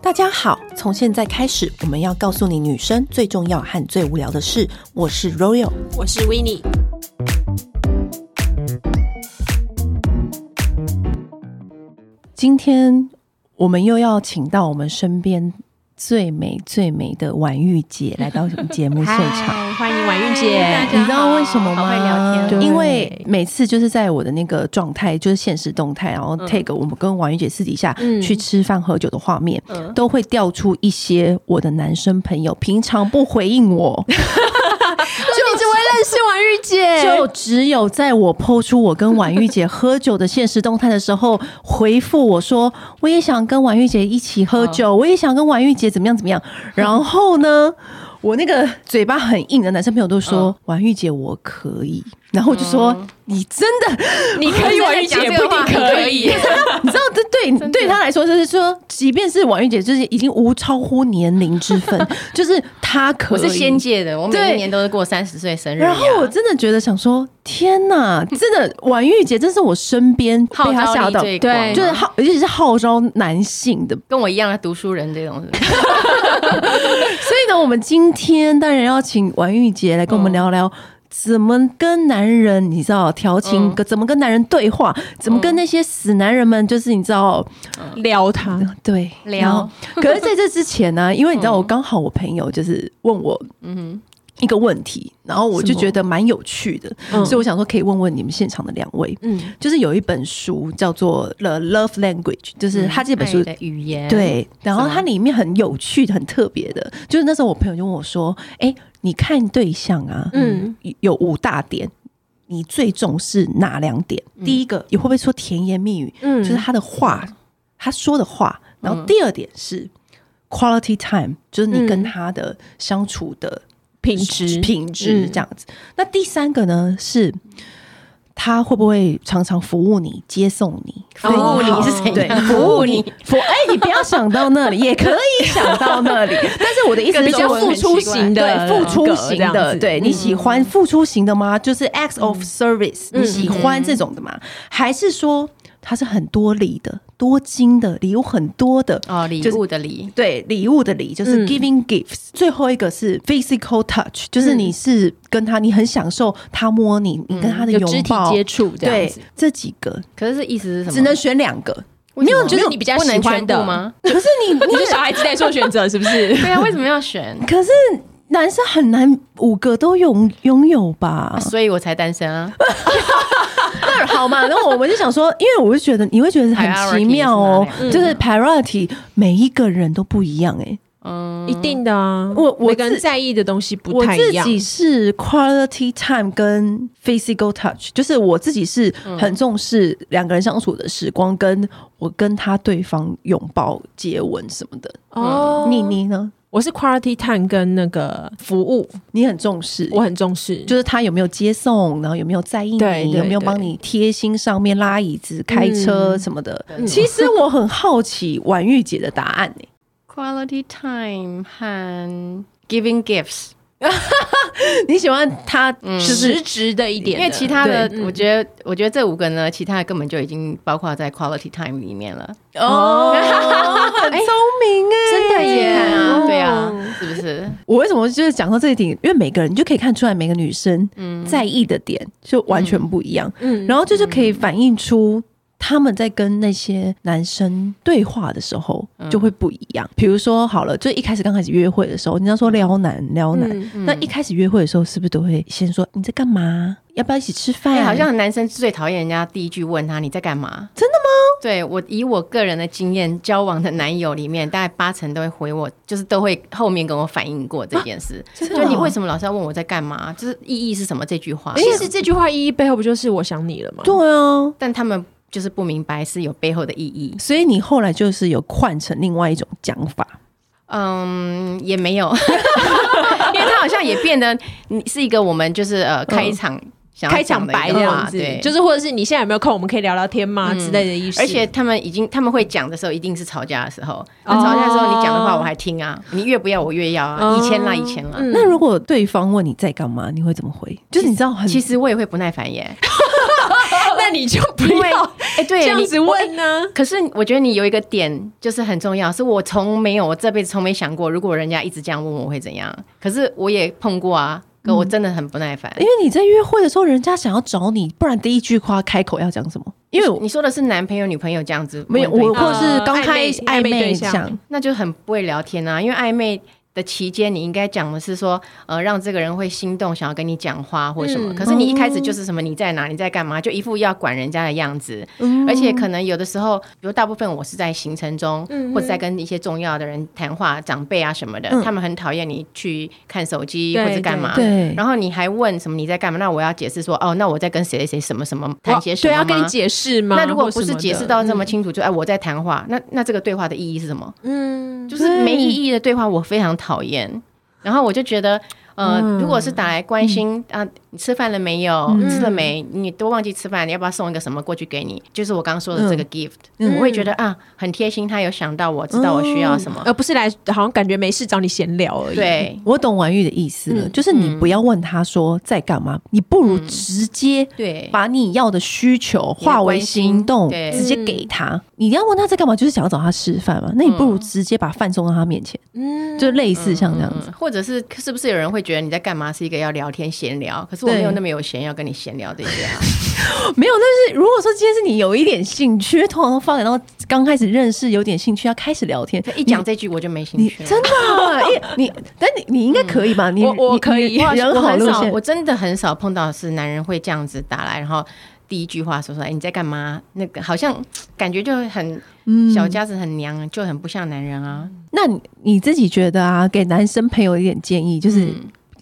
大家好，从现在开始，我们要告诉你女生最重要和最无聊的事。我是 Royal，我是 Winnie。今天我们又要请到我们身边。最美最美的婉玉姐来到节目现场，欢迎婉玉姐。你知道为什么吗？好会聊天，因为每次就是在我的那个状态，就是现实动态，然后 take 我们跟婉玉姐私底下去吃饭喝酒的画面，嗯、都会调出一些我的男生朋友平常不回应我。只会认识婉玉姐，就只有在我 po 出我跟婉玉姐喝酒的现实动态的时候，回复我说我也想跟婉玉姐一起喝酒，我也想跟婉玉姐怎么样怎么样。然后呢，我那个嘴巴很硬的男生朋友都说婉玉姐我可以。然后我就说：“你真的，你可以，婉玉姐不一定可以。你 知道，这对对他来说，就是说，即便是婉玉姐，就是已经无超乎年龄之分，就是他可以。我是仙界的，我每一年都是过三十岁生日。然后我真的觉得想说，天哪，真的婉玉姐，真是我身边被他吓到，对，就是号，尤其是号召男性的，跟我一样的读书人这种。所以呢，我们今天当然要请婉玉姐来跟我们聊聊。”怎么跟男人，你知道调情？嗯、怎么跟男人对话？怎么跟那些死男人们，就是你知道、嗯、撩他？对，撩。可是在这之前呢、啊，因为你知道，我刚好我朋友就是问我一个问题，然后我就觉得蛮有趣的，所以我想说可以问问你们现场的两位。嗯，就是有一本书叫做《The Love Language》，就是他这本书的语言。对，然后它里面很有趣、很特别的，就是那时候我朋友就问我说：“哎。”你看对象啊，嗯，有五大点，你最重视哪两点？嗯、第一个，你会不会说甜言蜜语？嗯，就是他的话，他说的话。然后第二点是 quality time，就是你跟他的相处的品质，品质这样子。嗯、那第三个呢是。他会不会常常服务你、接送你？服务你是谁？对，服务你。服哎，你不要想到那里，也可以想到那里。但是我的意思是比较付出型的，付出型的。对，你喜欢付出型的吗？就是 acts of service，你喜欢这种的吗？还是说？他是很多礼的，多金的礼物很多的哦，礼物的礼，对，礼物的礼就是 giving gifts。最后一个是 physical touch，就是你是跟他，你很享受他摸你，你跟他的拥抱、肢体接触，对，这几个。可是意思是什么？只能选两个，没有就是你比较喜欢的吗？可是你，你是小孩子在做选择，是不是？对啊，为什么要选？可是男生很难五个都拥拥有吧？所以我才单身啊。那好嘛，然后我们就想说，因为我就觉得你会觉得很奇妙哦，就是 priority 每一个人都不一样哎，嗯，一定的啊，我我跟在意的东西不太一样。我自己是 quality time 跟 physical touch，就是我自己是很重视两个人相处的时光，跟我跟他对方拥抱、接吻什么的。哦，你你呢？我是 quality time 跟那个服务，你很重视，我很重视，就是他有没有接送，然后有没有在意你，对对对，有没有帮你贴心上面拉椅子、嗯、开车什么的。嗯、其实我很好奇婉玉姐的答案呢、欸。quality time 和 giving gifts。你喜欢他实质的一点，因为其他的，我觉得，我觉得这五个呢，其他的根本就已经包括在 quality time 里面了。哦，很聪明哎，真的耶，对啊，是不是？我为什么就是讲到这一点？因为每个人你就可以看出来，每个女生在意的点就完全不一样，嗯，然后就是可以反映出。他们在跟那些男生对话的时候就会不一样。比如说，好了，就一开始刚开始约会的时候，你要说撩男撩男，那一开始约会的时候，是不是都会先说你在干嘛？要不要一起吃饭？好像男生最讨厌人家第一句问他你在干嘛？真的吗？对，我以我个人的经验，交往的男友里面，大概八成都会回我，就是都会后面跟我反映过这件事。就你为什么老是要问我在干嘛？就是意义是什么？这句话，其实这句话意义背后不就是我想你了吗？对啊，但他们。就是不明白是有背后的意义，所以你后来就是有换成另外一种讲法，嗯，也没有，因为他好像也变得你是一个我们就是呃开场开场白这样子，对，就是或者是你现在有没有空，我们可以聊聊天吗之类的意思。而且他们已经他们会讲的时候，一定是吵架的时候，吵架的时候你讲的话我还听啊，你越不要我越要啊，以前啦以前啦。那如果对方问你在干嘛，你会怎么回？就是你知道，其实我也会不耐烦耶。那你就不要，哎、哎，对，这样子问呢？可是我觉得你有一个点就是很重要，是我从没有，我这辈子从没想过，如果人家一直这样问我会怎样。可是我也碰过啊，可我真的很不耐烦，因为你在约会的时候，人家想要找你，不然第一句话开口要讲什么？因为你说的是男朋友、女朋友这样子，没有，我或是刚开始暧昧对象，那就很不会聊天啊，因为暧昧。的期间，你应该讲的是说，呃，让这个人会心动，想要跟你讲话或者什么。嗯、可是你一开始就是什么，你在哪，你在干嘛，就一副要管人家的样子。嗯、而且可能有的时候，比如大部分我是在行程中，嗯、或者在跟一些重要的人谈话，长辈啊什么的，嗯、他们很讨厌你去看手机或者干嘛。对。然后你还问什么你在干嘛？那我要解释说，哦，那我在跟谁谁谁什么什么谈些什么？对，要跟你解释吗？那如果不是解释到这么清楚，就哎我在谈话，那那这个对话的意义是什么？嗯，就是没意义的对话，我非常讨厌。然后我就觉得，呃，嗯、如果是打来关心、嗯、啊。你吃饭了没有？嗯、吃了没？你都忘记吃饭，你要不要送一个什么过去给你？就是我刚刚说的这个 gift，、嗯、我会觉得啊，很贴心，他有想到我，知道我需要什么，而不是来好像感觉没事找你闲聊而已。对，我懂婉玉的意思了，嗯、就是你不要问他说在干嘛，你不如直接对把你要的需求化为行动，直接给他。你要问他在干嘛，就是想要找他吃饭嘛？那你不如直接把饭送到他面前，嗯，就类似像这样子，或者是是不是有人会觉得你在干嘛是一个要聊天闲聊？可是。我没有那么有闲要跟你闲聊这些啊，没有。但是如果说今天是你有一点兴趣，通常都发展到刚开始认识有点兴趣要开始聊天，一讲这句我就没兴趣。真的？你，但你你应该可以吧？你我我可以，我很少，我真的很少碰到是男人会这样子打来，然后第一句话说说，哎，你在干嘛？那个好像感觉就很小家子很娘，就很不像男人啊。那你自己觉得啊？给男生朋友一点建议就是。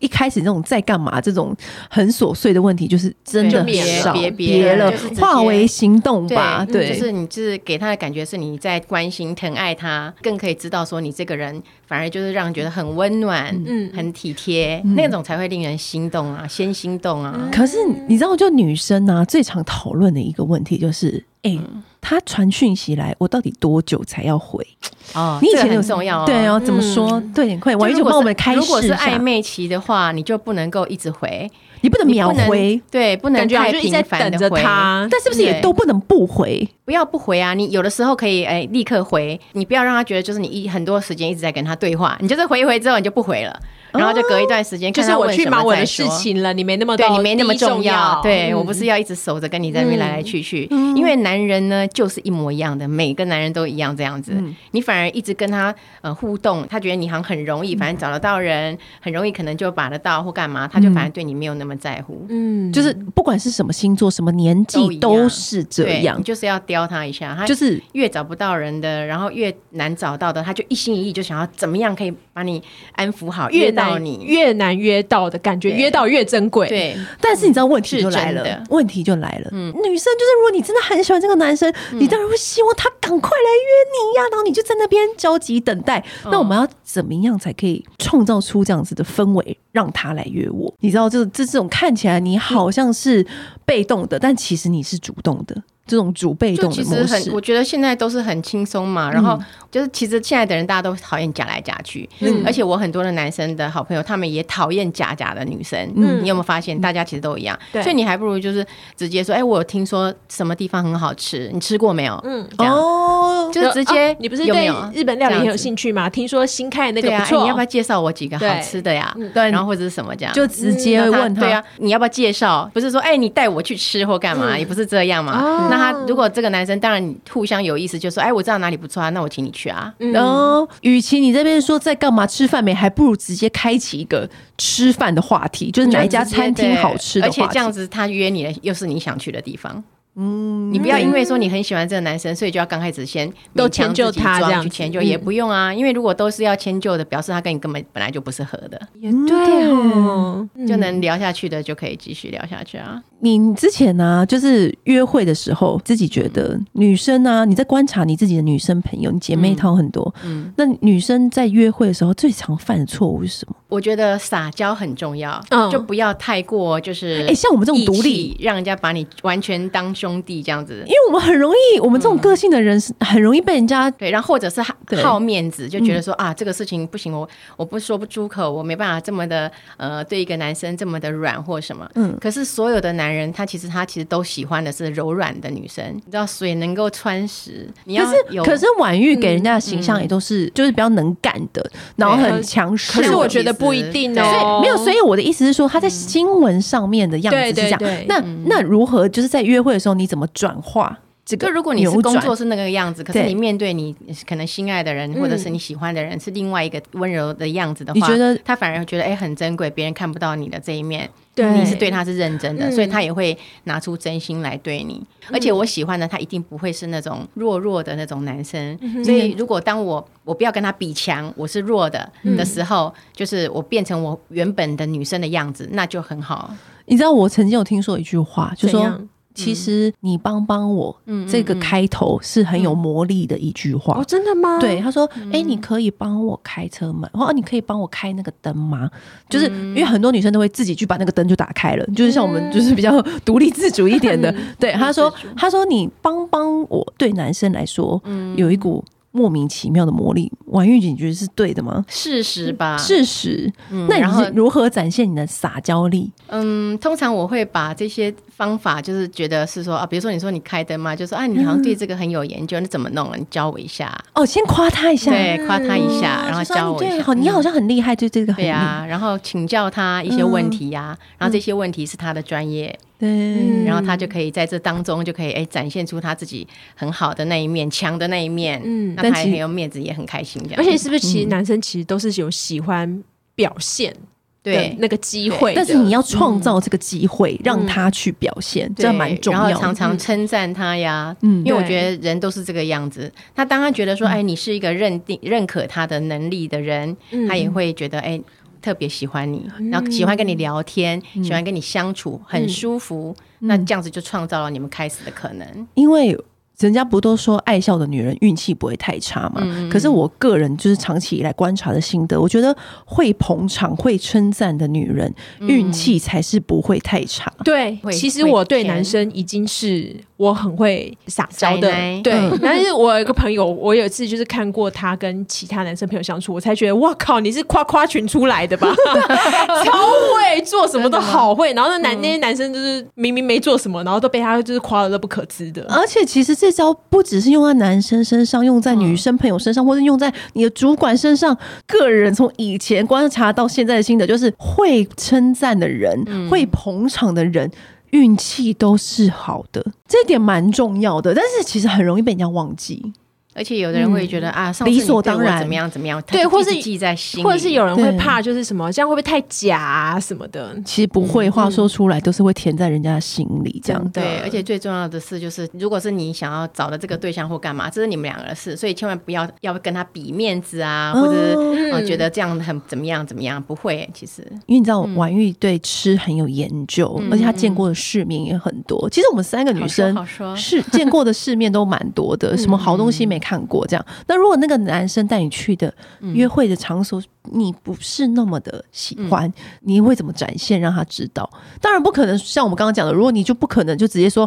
一开始那种在干嘛这种很琐碎的问题，就是真的别少别别了，化为行动吧。对，就是你就是给他的感觉是你在关心疼爱他，更可以知道说你这个人反而就是让人觉得很温暖，嗯，很体贴，那种才会令人心动啊，先心动啊。可是你知道，就女生啊，最常讨论的一个问题就是，哎，他传讯息来，我到底多久才要回？哦，你以前很重要，对哦，怎么说？对，点快，婉諭就帮我们开始。如果是暧昧期的话，你就不能够一直回，你不能秒回，对，不能太频繁的回。但是不是也都不能不回？不要不回啊！你有的时候可以哎，立刻回，你不要让他觉得就是你一很多时间一直在跟他对话，你就是回一回之后你就不回了。然后就隔一段时间，就是我去忙我的事情了，你没那么对你没那么重要。对我不是要一直守着跟你在那边来来去去，因为男人呢就是一模一样的，每个男人都一样这样子。你反而一直跟他呃互动，他觉得你好像很容易，反正找得到人，很容易可能就把得到或干嘛，他就反而对你没有那么在乎。嗯，就是不管是什么星座、什么年纪都是这样，就是要刁他一下，他就是越找不到人的，然后越难找到的，他就一心一意就想要怎么样可以把你安抚好，越。到你越难约到的感觉，约到越珍贵。对，但是你知道问题就来了，问题就来了。嗯，女生就是，如果你真的很喜欢这个男生，你当然会希望他赶快来约你呀，然后你就在那边焦急等待。那我们要怎么样才可以创造出这样子的氛围，让他来约我？你知道，就这这种看起来你好像是被动的，但其实你是主动的。这种主被动的模式，其实很，我觉得现在都是很轻松嘛。然后就是，其实现在的人大家都讨厌假来假去，嗯，而且我很多的男生的好朋友，他们也讨厌假假的女生。嗯，你有没有发现，大家其实都一样？对，所以你还不如就是直接说，哎，我听说什么地方很好吃，你吃过没有？嗯，哦，就是直接，你不是对日本料理很有兴趣吗？听说新开的那个不错，你要不要介绍我几个好吃的呀？对，然后或者是什么这样，就直接问他，对啊，你要不要介绍？不是说，哎，你带我去吃或干嘛？也不是这样嘛。那他如果这个男生当然互相有意思，就说哎，我知道哪里不错啊，那我请你去啊。然后，与其你这边说在干嘛吃饭没，还不如直接开启一个吃饭的话题，就是哪一家餐厅好吃的话题。而且这样子，他约你的又是你想去的地方。嗯，你不要因为说你很喜欢这个男生，所以就要刚开始先都迁就他这样去迁就，也不用啊。因为如果都是要迁就的，表示他跟你根本本来就不是合的。也对哦，就能聊下去的就可以继续聊下去啊。你之前呢，就是约会的时候，自己觉得女生呢，你在观察你自己的女生朋友，你姐妹淘很多，嗯，那女生在约会的时候最常犯的错误是什么？我觉得撒娇很重要，就不要太过就是，哎，像我们这种独立，让人家把你完全当兄弟这样子，因为我们很容易，我们这种个性的人是很容易被人家对，然后或者是好面子，就觉得说啊，这个事情不行，我我不说不出口，我没办法这么的呃，对一个男生这么的软或什么，嗯，可是所有的男男人，他其实他其实都喜欢的是柔软的女生，你知道水能够穿石。你要可是可是婉玉给人家的形象也都是、嗯、就是比较能干的，嗯、然后很强势。可是我觉得不一定哦，所以没有。所以我的意思是说，他在新闻上面的样子是这样。嗯、对对对，那那如何就是在约会的时候，你怎么转化？这个如果你是工作是那个样子，可是你面对你可能心爱的人或者是你喜欢的人是另外一个温柔的样子的话，你觉得他反而觉得哎很珍贵，别人看不到你的这一面，对，你是对他是认真的，所以他也会拿出真心来对你。而且我喜欢的他一定不会是那种弱弱的那种男生。所以如果当我我不要跟他比强，我是弱的的时候，就是我变成我原本的女生的样子，那就很好。你知道我曾经有听说一句话，就说。其实你帮帮我，嗯，这个开头是很有魔力的一句话。哦，真的吗？对，他说：“哎，你可以帮我开车门，哦你可以帮我开那个灯吗？”就是因为很多女生都会自己去把那个灯就打开了，就是像我们就是比较独立自主一点的。对，他说：“他说你帮帮我，对男生来说，有一股。”莫名其妙的魔力，婉玉姐觉得是对的吗？事实吧，事实。嗯、那你是如何展现你的撒娇力？嗯，通常我会把这些方法，就是觉得是说啊，比如说你说你开灯嘛，就说啊，你好像对这个很有研究，嗯、你怎么弄啊？你教我一下。哦，先夸他一下，对，夸他一下，嗯、然后教我一下。对，好，你好像很厉害，对这个很厉害。对啊，然后请教他一些问题呀、然后这些问题是他的专业。对、嗯，然后他就可以在这当中就可以哎展现出他自己很好的那一面，强的那一面，嗯，那他也很有面子，也很开心这样。而且是不是其实男生其实都是有喜欢表现，对那个机会，但是你要创造这个机会让他去表现，嗯、这蛮重要。然后常常称赞他呀，嗯，因为我觉得人都是这个样子。他当他觉得说，哎，你是一个认定认可他的能力的人，嗯、他也会觉得哎。特别喜欢你，然后喜欢跟你聊天，嗯、喜欢跟你相处，很舒服。嗯、那这样子就创造了你们开始的可能，因为。人家不都说爱笑的女人运气不会太差嘛？嗯、可是我个人就是长期以来观察的心得，我觉得会捧场、会称赞的女人运气才是不会太差。嗯、对，其实我对男生已经是我很会撒娇的。对，嗯、但是我有一个朋友，我有一次就是看过他跟其他男生朋友相处，我才觉得哇靠，你是夸夸群出来的吧？超会做什么都好会，然后那男、嗯、那些男生就是明明没做什么，然后都被他就是夸的都不可支的。而且其实这。招不只是用在男生身上，用在女生朋友身上，或者用在你的主管身上。个人从以前观察到现在的心得，就是会称赞的人，嗯、会捧场的人，运气都是好的。这一点蛮重要的，但是其实很容易被人家忘记。而且有的人会觉得、嗯、啊，理所当然。怎么样怎么样，对，或是记在心，或者是有人会怕，就是什么这样会不会太假啊什么的？其实不会，话说出来都是会填在人家的心里这样。嗯、对，而且最重要的是，就是如果是你想要找的这个对象或干嘛，这是你们两个的事，所以千万不要要跟他比面子啊，或者是、嗯。呃、觉得这样很怎么样怎么样，不会。其实，因为你知道，婉玉对吃很有研究，嗯、而且她见过的世面也很多。其实我们三个女生是见过的世面都蛮多的，什么好东西没看过这样。那如果那个男生带你去的约会的场所，你不是那么的喜欢，嗯、你会怎么展现让他知道？当然不可能像我们刚刚讲的，如果你就不可能就直接说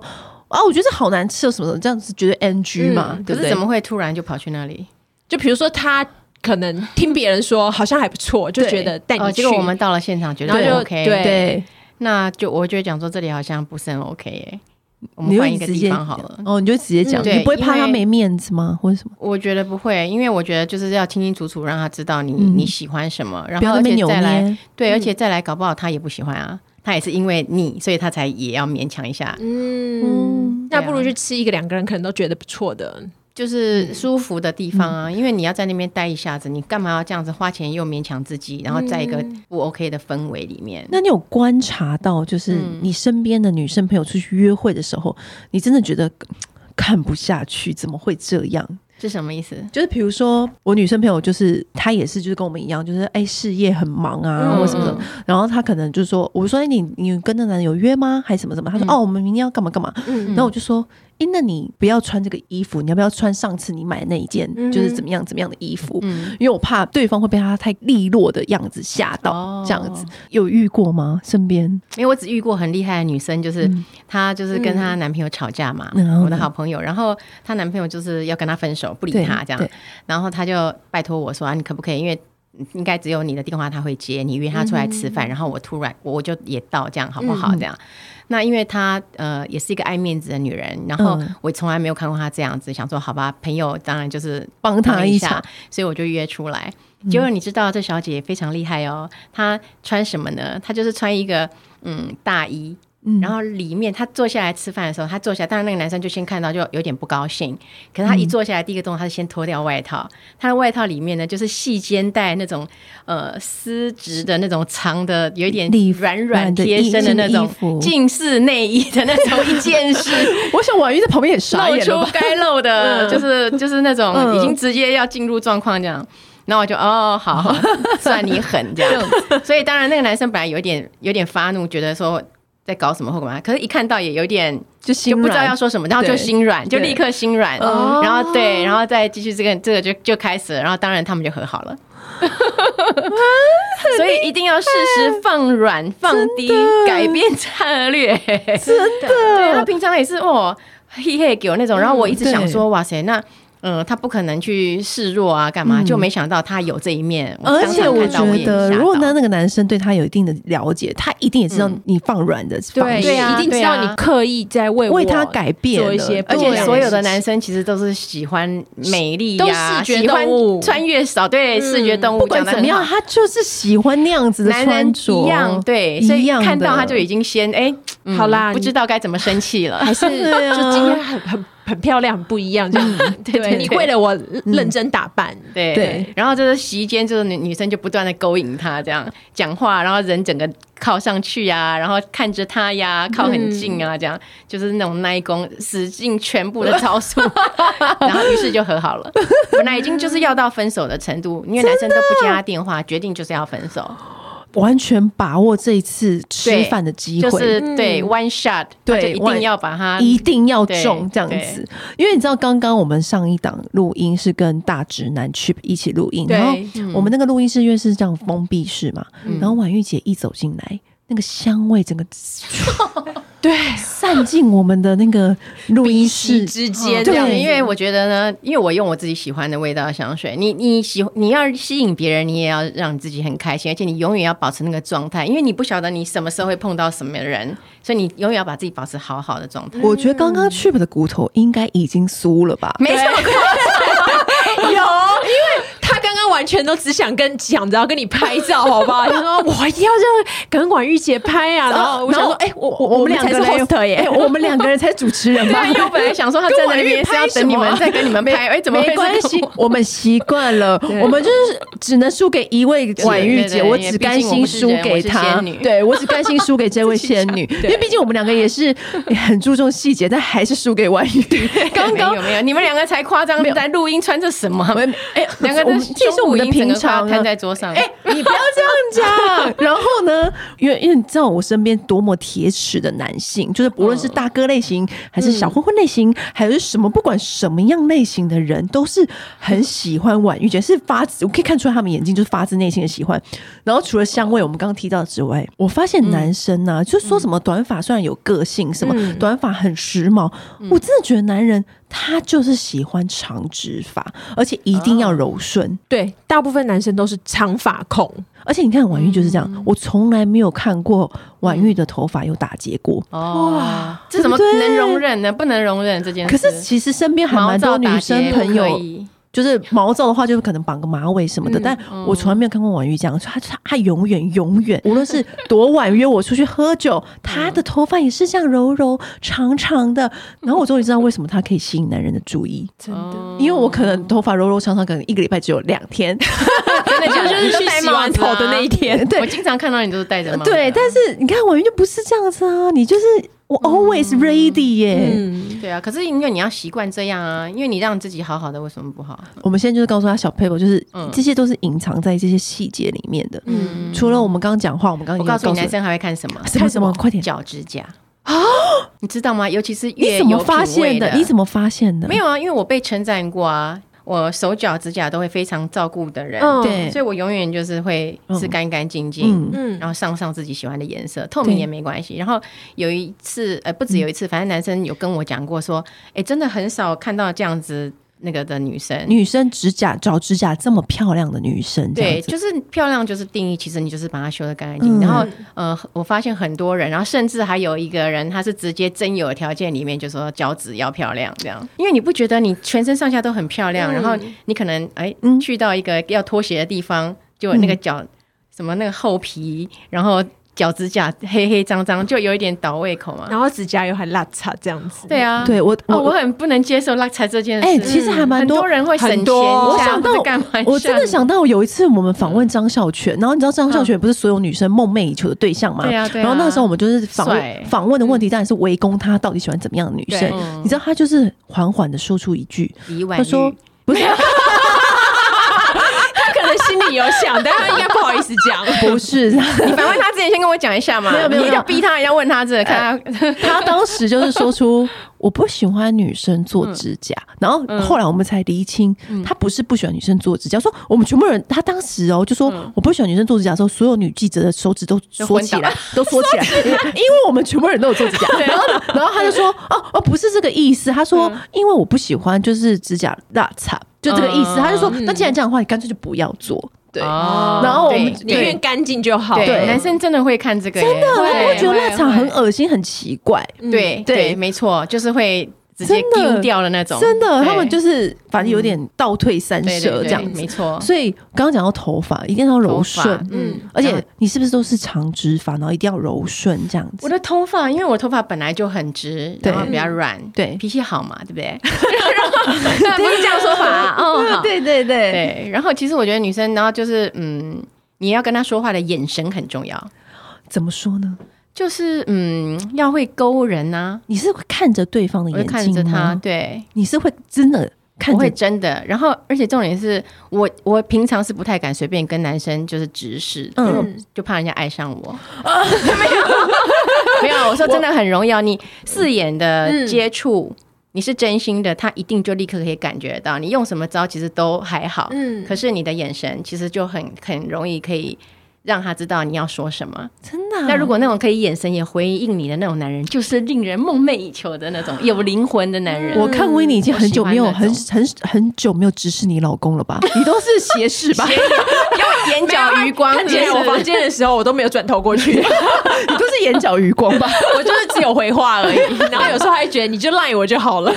啊，我觉得这好难吃，什么什么这样子，觉得 NG 嘛？嗯、对不对？可是怎么会突然就跑去那里？就比如说他可能听别人说好像还不错，就觉得带你去。结果我们到了现场，觉得就 OK，对，对那就我觉得讲说这里好像不是很 OK 哎。我们换一个地方好了。哦，你就直接讲，嗯、你不会怕他没面子吗？或者什么？我觉得不会，因为我觉得就是要清清楚楚让他知道你、嗯、你喜欢什么，然后而且再来，对，而且再来，搞不好他也不喜欢啊，他也是因为你，所以他才也要勉强一下。嗯，嗯，那不如去吃一个两个人可能都觉得不错的。就是舒服的地方啊，嗯、因为你要在那边待一下子，你干嘛要这样子花钱又勉强自己，然后在一个不 OK 的氛围里面？那你有观察到，就是你身边的女生朋友出去约会的时候，你真的觉得看不下去，怎么会这样？是什么意思？就是比如说，我女生朋友就是她也是，就是跟我们一样，就是哎、欸，事业很忙啊，或什么的。然后她可能就说，我说，哎、欸，你你跟那男人有约吗？还是什么什么？她说，嗯、哦，我们明天要干嘛干嘛。嗯、然后我就说。哎，那你不要穿这个衣服，你要不要穿上次你买的那一件，就是怎么样怎么样的衣服？嗯，因为我怕对方会被他太利落的样子吓到，这样子有遇过吗？身边？因为我只遇过很厉害的女生，就是她就是跟她男朋友吵架嘛，我的好朋友，然后她男朋友就是要跟她分手，不理她这样，然后她就拜托我说啊，你可不可以？因为应该只有你的电话他会接，你约他出来吃饭，嗯、然后我突然我就也到，这样好不好？这样。嗯、那因为她呃也是一个爱面子的女人，然后我从来没有看过她这样子，想说好吧，朋友当然就是帮她一下，所以我就约出来。结果你知道这小姐非常厉害哦，她穿什么呢？她就是穿一个嗯大衣。然后里面他坐下来吃饭的时候，他坐下，当然那个男生就先看到就有点不高兴。可是他一坐下来，第一个动作他是先脱掉外套。他的外套里面呢，就是细肩带那种呃丝质的那种长的，有一点软软贴身的那种近视内衣的那种一件事。我想婉瑜在旁边也傻眼了，露出该露的，就是就是那种已经直接要进入状况这样。然后我就哦，好，好，算你狠这样。所以当然那个男生本来有点有点发怒，觉得说。在搞什么或干嘛？可是，一看到也有点就心，就不知道要说什么，然后就心软，就立刻心软，然后对，然后再继续这个这个就就开始了，然后当然他们就和好了。所以一定要适时放软、放低、改变策略。真的，对，他平常也是哦，嘿嘿给我那种，然后我一直想说，哇塞，那。嗯，他不可能去示弱啊，干嘛？就没想到他有这一面。而且我觉得，如果呢那个男生对他有一定的了解，他一定也知道你放软的方式，对，一定知道你刻意在为为他改变做一些。而且所有的男生其实都是喜欢美丽呀，喜欢穿越少，对，视觉动物。不管怎么样，他就是喜欢那样子的穿着，一样对，所以看到他就已经先哎，好啦，不知道该怎么生气了，还是 就今天很很。很漂亮，很不一样，这样。对，对，你为了我认真打扮，对对。然后就是席间，就是女女生就不断的勾引他，这样讲话，然后人整个靠上去呀，然后看着他呀，靠很近啊，这样就是那种耐功，使尽全部的招数，然后于是就和好了。本来已经就是要到分手的程度，因为男生都不接他电话，决定就是要分手。完全把握这一次吃饭的机会，就是对 one shot，对，一定要把它一定要中这样子。因为你知道，刚刚我们上一档录音是跟大直男去一起录音，然后我们那个录音室因为是这样封闭式嘛，然后婉玉姐一走进来，那个香味整个。对，散进我们的那个录音室之间。对，因为我觉得呢，因为我用我自己喜欢的味道的香水，你你喜你要吸引别人，你也要让你自己很开心，而且你永远要保持那个状态，因为你不晓得你什么时候会碰到什么人，所以你永远要把自己保持好好的状态。我觉得刚刚 Chip 的骨头应该已经酥了吧？没错，有，因为。完全都只想跟想着要跟你拍照，好不好？他说我一定要让跟婉玉姐拍啊！然后我想说，哎，我我我们两个人耶，我们两个人才是主持人吧？因为我本来想说他站在那边是要等你们再跟你们拍，哎，怎么没关系？我们习惯了，我们就是只能输给一位婉玉姐，我只甘心输给她。对，我只甘心输给这位仙女，因为毕竟我们两个也是很注重细节，但还是输给婉玉。刚刚有没有？你们两个才夸张，在录音穿着什么？哎，两个其实。我们的平常摊在桌上，哎，你不要这样讲。然后呢，因为因为你知道我身边多么铁齿的男性，就是不论是大哥类型，还是小混混类型，还是什么，不管什么样类型的人，都是很喜欢婉玉姐，是发自我可以看出来他们眼睛就是发自内心的喜欢。然后除了香味，我们刚刚提到之外，我发现男生呢，就说什么短发虽然有个性，什么短发很时髦，我真的觉得男人。他就是喜欢长直发，而且一定要柔顺。Oh. 对，大部分男生都是长发控。而且你看婉玉就是这样，嗯、我从来没有看过婉玉的头发有打结过。哦，哇，这怎么能容忍呢？不能容忍这件事。可是其实身边还蛮多女生朋友。就是毛躁的话，就是可能绑个马尾什么的，嗯、但我从来没有看过婉瑜这样。他他他永远永远，无论是多晚约我出去喝酒，她的头发也是这样柔柔长长的。然后我终于知道为什么她可以吸引男人的注意，真的，因为我可能头发柔柔长长，可能一个礼拜只有两天，真的假的？就是去洗完头的那一天。对，我经常看到你都是戴着帽子。对，但是你看婉玉就不是这样子啊，你就是。我 always ready 耶，嗯，对啊，可是因为你要习惯这样啊，因为你让自己好好的，为什么不好？我们现在就是告诉他小 paper，就是这些都是隐藏在这些细节里面的。嗯，除了我们刚刚讲话，我们刚刚我告诉你，男生还会看什么？看什么？快点，脚指甲啊！你知道吗？尤其是越你怎么发现的？你怎么发现的？没有啊，因为我被称赞过啊。我手脚指甲都会非常照顾的人，对，所以我永远就是会是干干净净，嗯，然后上上自己喜欢的颜色，透明也没关系。然后有一次，呃，不止有一次，反正男生有跟我讲过说，哎，真的很少看到这样子那个的女生，女生指甲找指甲这么漂亮的女生，对，就是漂亮就是定义，其实你就是把它修的干干净。净。嗯、然后呃，我发现很多人，然后甚至还有一个人，他是直接真有条件里面就说脚趾要漂亮这样，因为你不觉得你全身上下都很漂亮，嗯、然后你可能哎、嗯、去到一个要脱鞋的地方，就那个脚、嗯、什么那个厚皮，然后。脚指甲黑黑脏脏，就有一点倒胃口嘛。然后指甲又很邋遢，这样子。对啊，对我我我很不能接受邋遢这件事。哎，其实还蛮多人会省钱。我想到，我真的想到有一次我们访问张孝全，然后你知道张孝全不是所有女生梦寐以求的对象嘛？对啊，对啊。然后那个时候我们就是访问访问的问题，当然是围攻他到底喜欢怎么样的女生。你知道他就是缓缓的说出一句，他说不是。心里有想，但他应该不好意思讲。不是，你反问他之前先跟我讲一下嘛。没有没有，你要逼他，要问他这个，看他。他当时就是说出 我不喜欢女生做指甲，然后后来我们才厘清，他不是不喜欢女生做指甲。说我们全部人，他当时哦就说我不喜欢女生做指甲的时候，所有女记者的手指都 缩起来，都缩起来，因为我们全部人都有做指甲。然后然后他就说哦哦不是这个意思，他说因为我不喜欢就是指甲邋遢。就这个意思，他就说，那既然这样的话，你干脆就不要做。对，然后我们宁愿干净就好。对，男生真的会看这个，真的，他会觉得腊肠很恶心、很奇怪。对。对，没错，就是会。直接丢掉了那种，真的，他们就是反正有点倒退三舍这样子，没错。所以刚刚讲到头发一定要柔顺，嗯，而且你是不是都是长直发，然后一定要柔顺这样子？我的头发，因为我头发本来就很直，然后比较软，对，脾气好嘛，对不对？不是这样说法哦，对对对。对。然后其实我觉得女生，然后就是嗯，你要跟她说话的眼神很重要，怎么说呢？就是嗯，要会勾人呐、啊。你是会看着对方的眼睛吗？看着他，对，你是会真的看着，会真的。然后，而且重点是我，我平常是不太敢随便跟男生就是直视，嗯，就怕人家爱上我。嗯、没有，没有。我说真的很容易，你四眼的接触，嗯、你是真心的，他一定就立刻可以感觉到。你用什么招其实都还好，嗯，可是你的眼神其实就很很容易可以。让他知道你要说什么，真的。那如果那种可以眼神也回应你的那种男人，就是令人梦寐以求的那种有灵魂的男人。我看威尼已经很久没有很很很久没有直视你老公了吧？你都是斜视吧？用眼角余光。看见我房间的时候，我都没有转头过去。你都是眼角余光吧？我就是只有回话而已。然后有时候还觉得你就赖我就好了。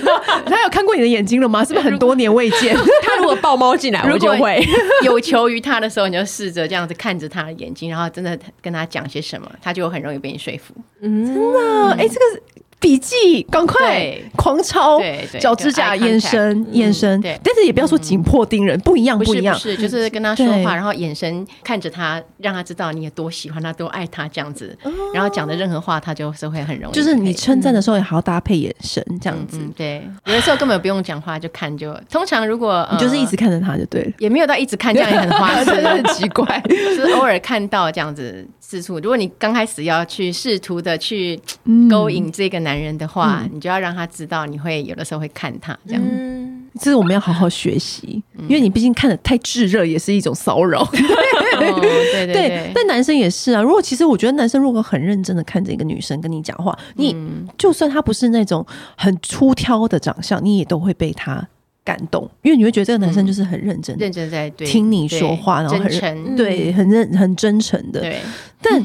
他有看过你的眼睛了吗？是不是很多年未见？他如果抱猫进来，我就会有求于他的时候，你就试着这样子看着他。眼睛，然后真的跟他讲些什么，他就很容易被你说服。嗯，真的，哎，这个笔记赶快狂抄，对对，脚指甲、眼神、眼神，对，但是也不要说紧迫盯人，不一样，不一样，是就是跟他说话，然后眼神看着他，让他知道你有多喜欢他，多爱他这样子。然后讲的任何话，他就是会很容易，就是你称赞的时候也还要搭配眼神这样子。对，有的时候根本不用讲话，就看就。通常如果 你就是一直看着他就对了，也没有到一直看，这样也很花痴，很奇怪，就是偶尔看到这样子四处。如果你刚开始要去试图的去勾引这个。男人的话，嗯、你就要让他知道，你会有的时候会看他这样。嗯，这是我们要好好学习，嗯、因为你毕竟看的太炙热，也是一种骚扰。对对对，对，但男生也是啊。如果其实我觉得男生如果很认真的看着一个女生跟你讲话，你就算他不是那种很出挑的长相，你也都会被他感动，因为你会觉得这个男生就是很认真、认真在听你说话，然后很真诚，对，很认很真诚的。对，但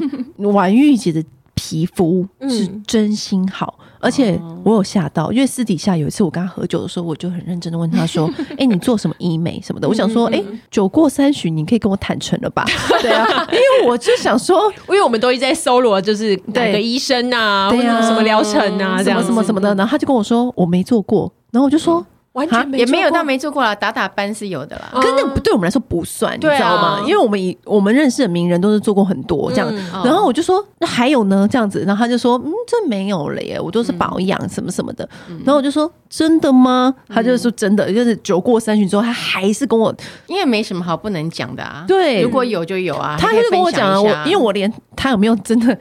婉玉姐的。皮肤是真心好，嗯、而且我有吓到，因为私底下有一次我跟他喝酒的时候，我就很认真的问他说：“ 哎、欸，你做什么医美什么的？”我想说：“哎、欸，酒过三巡，你可以跟我坦诚了吧？” 对啊，因为我就想说，因为我们都一直在搜罗，就是哪个医生啊，对啊，什么疗程啊，什么什么什么的，然后他就跟我说：“我没做过。”然后我就说。嗯完全没也没有，但没做过了。打打班是有的啦，可是那个对我们来说不算，你知道吗？因为我们以我们认识的名人都是做过很多这样。然后我就说，那还有呢？这样子，然后他就说，嗯，这没有了耶，我都是保养什么什么的。然后我就说，真的吗？他就说真的，就是酒过三巡之后，他还是跟我，因为没什么好不能讲的啊。对，如果有就有啊。他就跟我讲啊，我因为我连他有没有真的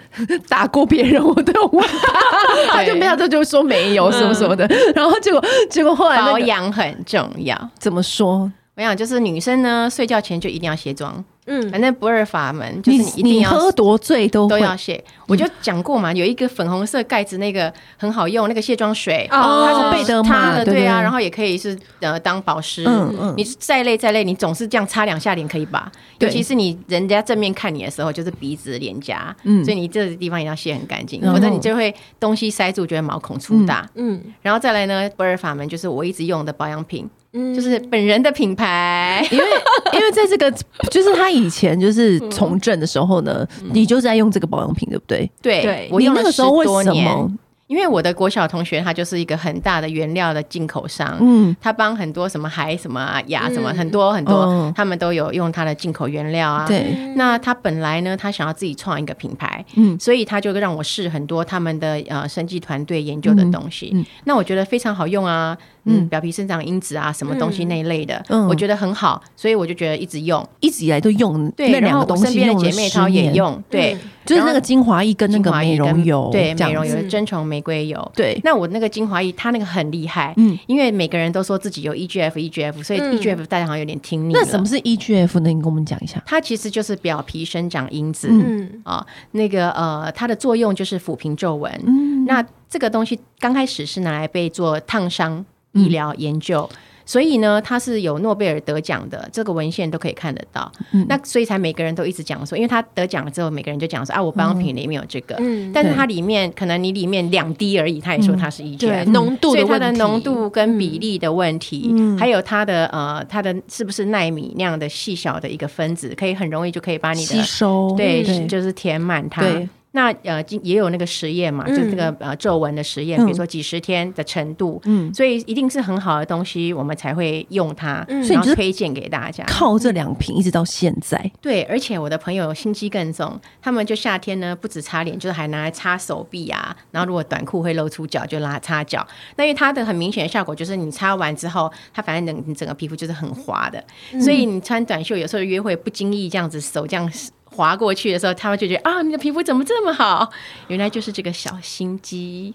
打过别人，我都有问他，他就没有，他就说没有什么什么的。然后结果结果后来保养很重。重要怎么说？我想就是女生呢，睡觉前就一定要卸妆。嗯，反正不二法门就是你一定要喝多醉都都要卸。我就讲过嘛，有一个粉红色盖子，那个很好用，那个卸妆水哦，它是贝德玛的，对啊，然后也可以是呃当保湿。嗯嗯，你再累再累，你总是这样擦两下脸可以吧？尤其是你人家正面看你的时候，就是鼻子、脸颊，嗯，所以你这个地方也要卸很干净，否则你就会东西塞住，觉得毛孔粗大。嗯，然后再来呢，不二法门就是我一直用的保养品。嗯，就是本人的品牌，因为因为在这个就是他以前就是从政的时候呢，嗯、你就是在用这个保养品，对不对？对，我用那个时候为什么？因为我的国小同学他就是一个很大的原料的进口商，嗯，他帮很多什么海什么雅什么很多很多，他们都有用他的进口原料啊。对，那他本来呢，他想要自己创一个品牌，嗯，所以他就让我试很多他们的呃生技团队研究的东西，那我觉得非常好用啊。嗯，表皮生长因子啊，什么东西那一类的，嗯，我觉得很好，所以我就觉得一直用，一直以来都用。对，然后我身边的姐妹淘也用，对，就是那个精华液跟那个美容油，对，美容油真虫玫瑰油，对。那我那个精华液，它那个很厉害，嗯，因为每个人都说自己有 EGF，EGF，所以 EGF 大家好像有点听腻。那什么是 EGF 呢？你跟我们讲一下。它其实就是表皮生长因子，嗯啊，那个呃，它的作用就是抚平皱纹。嗯，那这个东西刚开始是拿来被做烫伤。医疗研究，嗯、所以呢，它是有诺贝尔得奖的，这个文献都可以看得到。嗯、那所以才每个人都一直讲说，因为他得奖了之后，每个人就讲说啊，我保养品里面有这个，嗯、但是它里面可能你里面两滴而已，他也说它是 EGF，浓度，所以它的浓度跟比例的问题，嗯、还有它的呃，它的是不是纳米那样的细小的一个分子，可以很容易就可以把你的吸收，对，对。就是填满它。对那呃，也有那个实验嘛，嗯、就这个呃皱纹的实验，嗯、比如说几十天的程度，嗯，所以一定是很好的东西，我们才会用它，嗯、然后推荐给大家。靠这两瓶一直到现在，对，而且我的朋友心机更重，他们就夏天呢不止擦脸，就是还拿来擦手臂啊，然后如果短裤会露出脚，就拉擦脚。那因为它的很明显的效果就是，你擦完之后，它反正整你整个皮肤就是很滑的，嗯、所以你穿短袖有时候约会不经意这样子手这样。滑过去的时候，他们就觉得啊，你的皮肤怎么这么好？原来就是这个小心机，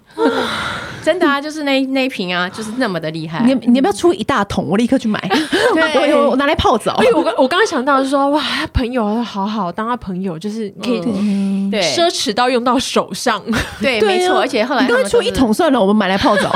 真的啊，就是那那一瓶啊，就是那么的厉害。你你要不要出一大桶？我立刻去买，对，我我拿来泡澡。哎，我我刚刚想到是说，哇，他朋友好好，当他朋友就是可以对奢侈到用到手上，对，没错。而且后来你刚出一桶算了，我们买来泡澡。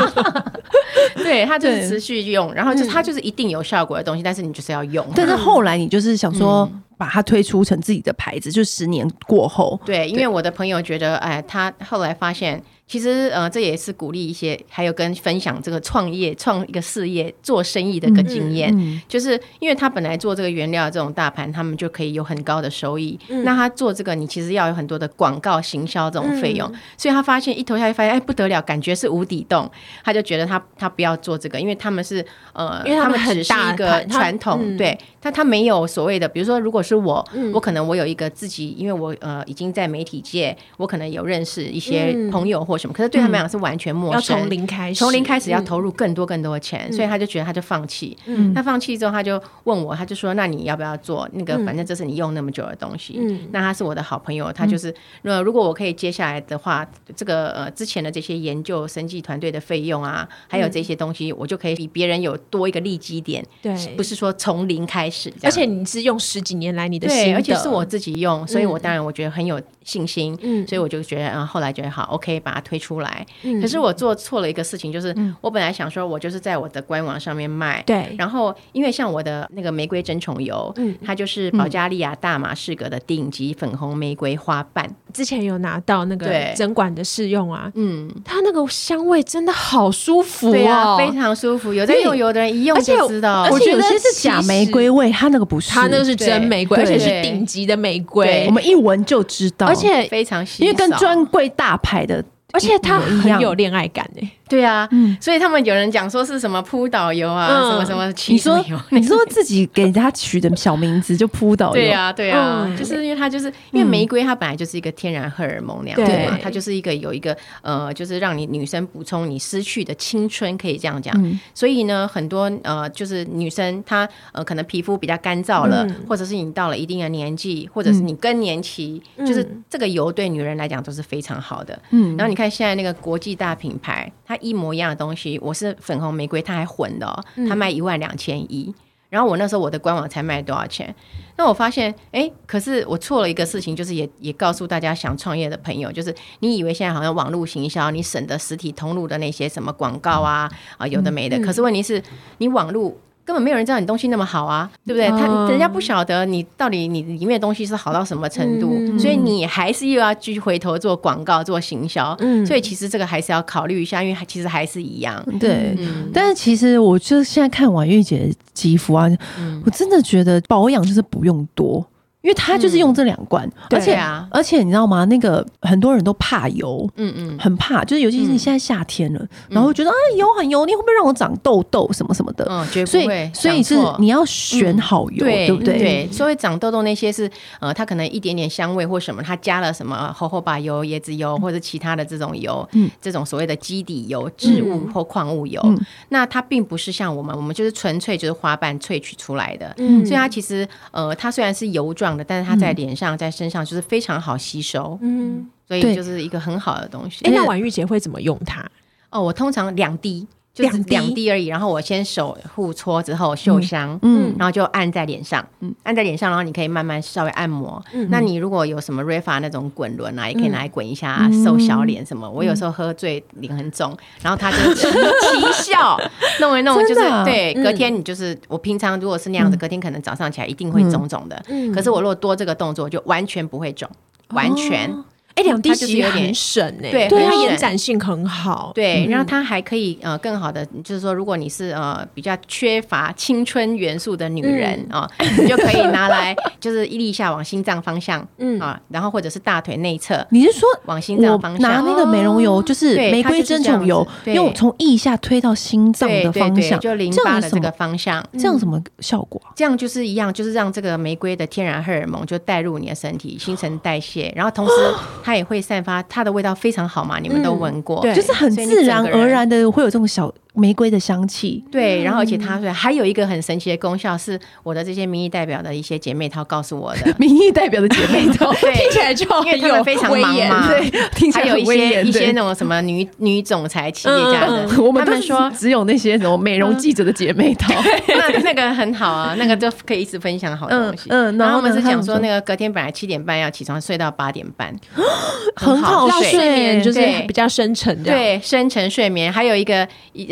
对，他就是持续用，然后就他就是一定有效果的东西，但是你就是要用。但是后来你就是想说。把它推出成自己的牌子，就十年过后，对，因为我的朋友觉得，哎，他后来发现。其实呃，这也是鼓励一些，还有跟分享这个创业、创一个事业、做生意的一个经验。嗯嗯、就是因为他本来做这个原料这种大盘，他们就可以有很高的收益。嗯、那他做这个，你其实要有很多的广告、行销这种费用。嗯、所以他发现一投下去，发现哎不得了，感觉是无底洞。他就觉得他他不要做这个，因为他们是呃，因为他们只是一个传统，嗯、对，但他没有所谓的，比如说，如果是我，嗯、我可能我有一个自己，因为我呃已经在媒体界，我可能有认识一些朋友或。什么？可是对他们俩是完全陌生，要从零开始，从零开始要投入更多更多的钱，所以他就觉得他就放弃。嗯他放弃之后，他就问我，他就说：“那你要不要做那个？反正这是你用那么久的东西。嗯那他是我的好朋友，他就是那，如果我可以接下来的话，这个呃之前的这些研究生计团队的费用啊，还有这些东西，我就可以比别人有多一个利基点。对，不是说从零开始。而且你是用十几年来你的心，对，而且是我自己用，所以我当然我觉得很有信心。嗯，所以我就觉得，嗯，后来觉得好，OK，把它推出来。可是我做错了一个事情，就是我本来想说，我就是在我的官网上面卖，对。然后因为像我的那个玫瑰真宠油，嗯，它就是保加利亚大马士革的顶级粉红玫瑰花瓣。之前有拿到那个针管的试用啊，嗯，它那个香味真的好舒服，对啊，非常舒服。有在用油的人一用就知道，我觉得是假玫瑰味，它那个不是，它那个是真玫瑰，而且是顶级的玫瑰，我们一闻就知道，而且非常因为跟专柜大牌的。而且他很有恋爱感诶。对啊，嗯，所以他们有人讲说是什么扑倒油啊，什么什么起司油，你说自己给他取的小名字就扑倒油，对啊，对啊，就是因为它就是因为玫瑰它本来就是一个天然荷尔蒙那样子嘛，它就是一个有一个呃，就是让你女生补充你失去的青春，可以这样讲。所以呢，很多呃，就是女生她呃可能皮肤比较干燥了，或者是你到了一定的年纪，或者是你更年期，就是这个油对女人来讲都是非常好的。嗯，然后你看现在那个国际大品牌，它一模一样的东西，我是粉红玫瑰，它还混的哦，它卖一万两千一，然后我那时候我的官网才卖多少钱？那我发现，哎，可是我错了一个事情，就是也也告诉大家想创业的朋友，就是你以为现在好像网络行销，你省得实体通路的那些什么广告啊啊有的没的，嗯、可是问题是你网络。根本没有人知道你东西那么好啊，对不对？他人家不晓得你到底你里面的东西是好到什么程度，嗯、所以你还是又要继续回头做广告、做行销。嗯，所以其实这个还是要考虑一下，因为其实还是一样。对，嗯、但是其实我就现在看婉玉姐的肌肤啊，嗯、我真的觉得保养就是不用多。因为他就是用这两罐，嗯、而且啊，而且你知道吗？那个很多人都怕油，嗯嗯，很怕，就是尤其是你现在夏天了，嗯、然后觉得啊油很油，你会不会让我长痘痘什么什么的？嗯，绝不会。所以所以是你要选好油，嗯、对，对不对？对，所以长痘痘那些是呃，它可能一点点香味或什么，它加了什么荷荷巴油、椰子油或者其他的这种油，嗯，这种所谓的基底油、植物或矿物油，嗯、那它并不是像我们，我们就是纯粹就是花瓣萃取出来的，嗯，所以它其实呃，它虽然是油状。但是它在脸上、在身上就是非常好吸收，嗯，所以就是一个很好的东西。哎，那婉玉姐会怎么用它？哦，我通常两滴，就是两滴而已。然后我先手互搓之后嗅香，嗯，然后就按在脸上，嗯，按在脸上，然后你可以慢慢稍微按摩。那你如果有什么 Refa 那种滚轮啊，也可以拿来滚一下，瘦小脸什么。我有时候喝醉脸很肿，然后他就奇效，弄一弄就是对。隔天你就是我平常如果是那样子，隔天可能早上起来一定会肿肿的。可是我如果多这个动作，就完全不会肿，完全。哎，两滴其实有点省哎，对，它延展性很好，对，然后它还可以呃更好的，就是说如果你是呃比较缺乏青春元素的女人啊，你就可以拿来就是一粒下往心脏方向，嗯。啊，然后或者是大腿内侧，你是说往心脏方向。拿那个美容油，就是玫瑰珍宠油，用从腋下推到心脏的方向，就淋巴的这个方向，这样什么效果？这样就是一样，就是让这个玫瑰的天然荷尔蒙就带入你的身体，新陈代谢，然后同时。它也会散发，它的味道非常好嘛，你们都闻过，对，就是很自然而然的会有这种小。玫瑰的香气，对，然后而且它还有一个很神奇的功效，是我的这些民意代表的一些姐妹淘告诉我的。民意代表的姐妹淘，对，听起来就因为他们非常忙嘛，对，听起来还有一些一些那种什么女女总裁企业家的，我们他们说只有那些什么美容记者的姐妹淘，那那个很好啊，那个就可以一直分享好东西。嗯，然后我们是讲说那个隔天本来七点半要起床，睡到八点半，很好睡眠，就是比较深沉的，对，深沉睡眠。还有一个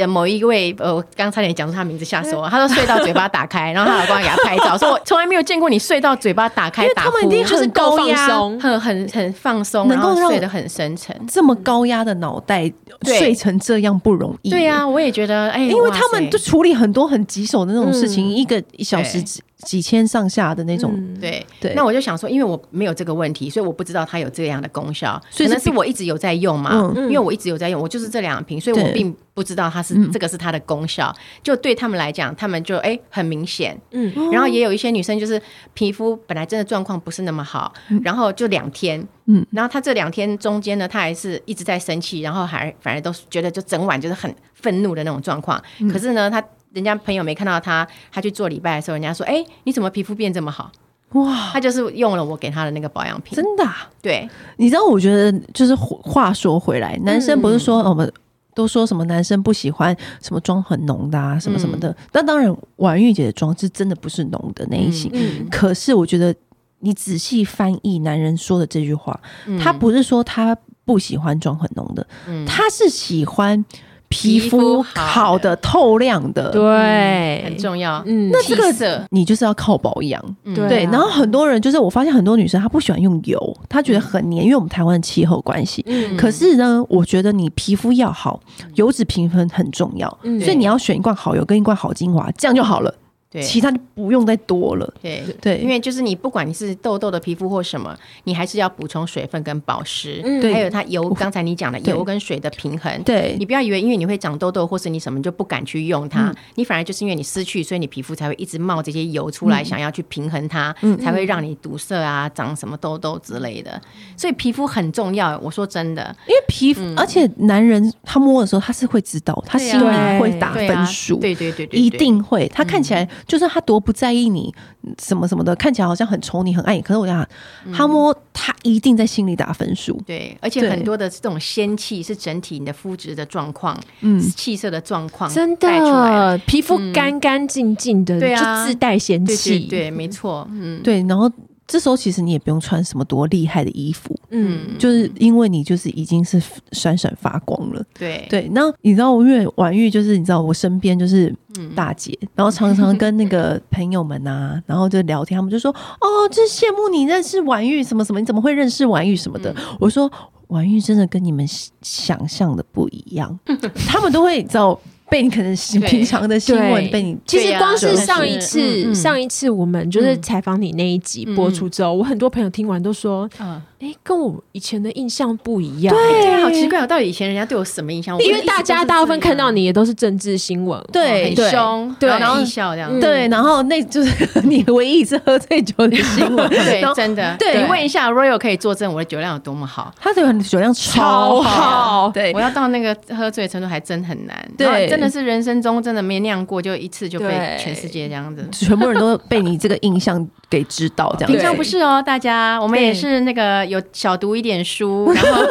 某一位呃。我刚差点讲出他名字，吓死我！他说睡到嘴巴打开，然后他老公还给他拍照，说我从来没有见过你睡到嘴巴打开，打呼，他们一定很高压，很很很放松，能够睡得很深沉。这么高压的脑袋睡成这样不容易。对呀，我也觉得，哎，因为他们就处理很多很棘手的那种事情，一个一小时几千上下的那种。对对。那我就想说，因为我没有这个问题，所以我不知道它有这样的功效，可能是我一直有在用嘛。因为我一直有在用，我就是这两瓶，所以我并不知道它是这个是它的功效。就对他们来讲，他们就哎很明显，嗯，然后也有一些女生就是皮肤本来真的状况不是那么好，然后就两天，嗯，然后她这两天中间呢，她还是一直在生气，然后还反而都觉得就整晚就是很愤怒的那种状况。可是呢，她人家朋友没看到他，他去做礼拜的时候，人家说，哎，你怎么皮肤变这么好？哇，他就是用了我给他的那个保养品，真的？对，你知道，我觉得就是话说回来，男生不是说我们。都说什么男生不喜欢什么妆很浓的啊，什么什么的。那、嗯、当然，婉玉姐的妆是真的不是浓的那一型。嗯嗯、可是我觉得你仔细翻译男人说的这句话，嗯、他不是说他不喜欢妆很浓的，嗯、他是喜欢。皮肤好的、透亮的，对，很重要。嗯，那这个你就是要靠保养，对。然后很多人就是我发现很多女生她不喜欢用油，她觉得很黏，因为我们台湾的气候关系。嗯。可是呢，我觉得你皮肤要好，油脂平衡很重要，所以你要选一罐好油跟一罐好精华，这样就好了。对，其他就不用再多了。对对，因为就是你不管你是痘痘的皮肤或什么，你还是要补充水分跟保湿。嗯，还有它油，刚才你讲的油跟水的平衡。对，你不要以为因为你会长痘痘或是你什么就不敢去用它，你反而就是因为你失去，所以你皮肤才会一直冒这些油出来，想要去平衡它，才会让你堵塞啊，长什么痘痘之类的。所以皮肤很重要，我说真的，因为皮肤，而且男人他摸的时候他是会知道，他心里会打分数。对对对对，一定会。他看起来。就算他多不在意你什么什么的，看起来好像很宠你、很爱你，可是我想他摸他一定在心里打分数。对，而且很多的这种仙气是整体你的肤质的状况，嗯，气色的状况，真的皮肤干干净净的，对啊，就自带仙气，对，没错，嗯，对，然后。这时候其实你也不用穿什么多厉害的衣服，嗯，就是因为你就是已经是闪闪发光了，对对。那你知道，因为婉玉就是你知道我身边就是大姐，嗯、然后常常跟那个朋友们啊，然后就聊天，他们就说哦，真羡慕你认识婉玉什么什么，你怎么会认识婉玉什么的？嗯、我说婉玉真的跟你们想象的不一样，他们都会知道。被你可能平常的新闻被你，其实光是上一次上一次我们就是采访你那一集播出之后，我很多朋友听完都说，嗯。哎，跟我以前的印象不一样。对，好奇怪，我到底以前人家对我什么印象？因为大家大部分看到你也都是政治新闻，对，很凶，对，然后笑这样。对，然后那就是 你唯一一次喝醉酒的新闻。对，真的。对，你问一下 Royal 可以作证我的酒量有多么好？他的酒量超好。对，我要到那个喝醉程度还真很难。对，真的是人生中真的没酿过，就一次就被全世界这样子，全部人都被你这个印象给知道这样。平常不是哦，大家，我们也是那个。有小读一点书，然后